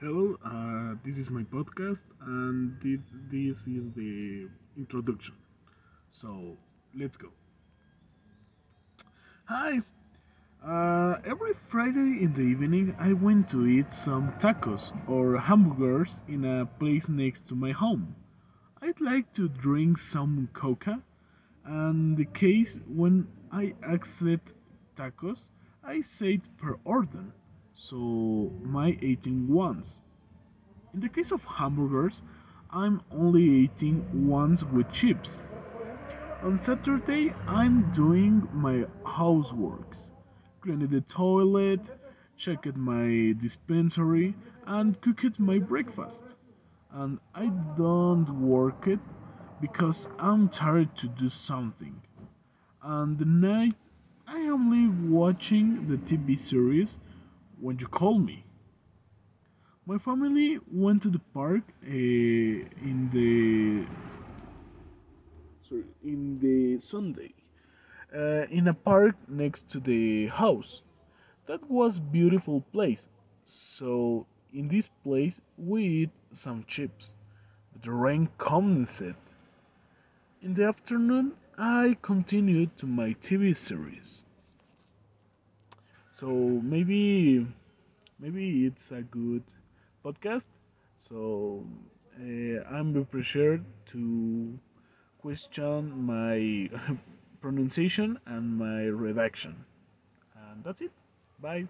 Hello, uh, this is my podcast, and this, this is the introduction. So, let's go. Hi! Uh, every Friday in the evening, I went to eat some tacos or hamburgers in a place next to my home. I'd like to drink some coca, and the case when I accept tacos, I said per order, so my eating once. In the case of hamburgers, I'm only eating ones with chips. On Saturday, I'm doing my houseworks, cleaning the toilet, checked my dispensary, and cooked my breakfast. And I don't work it because I'm tired to do something. And the night, I am only watching the TV series when you call me. My family went to the park uh, in the sorry, in the Sunday uh, in a park next to the house. That was beautiful place. So in this place we eat some chips. The rain commenced. In the afternoon I continued to my TV series. So maybe maybe it's a good podcast. So uh, I'm prepared to question my pronunciation and my redaction. And that's it. Bye.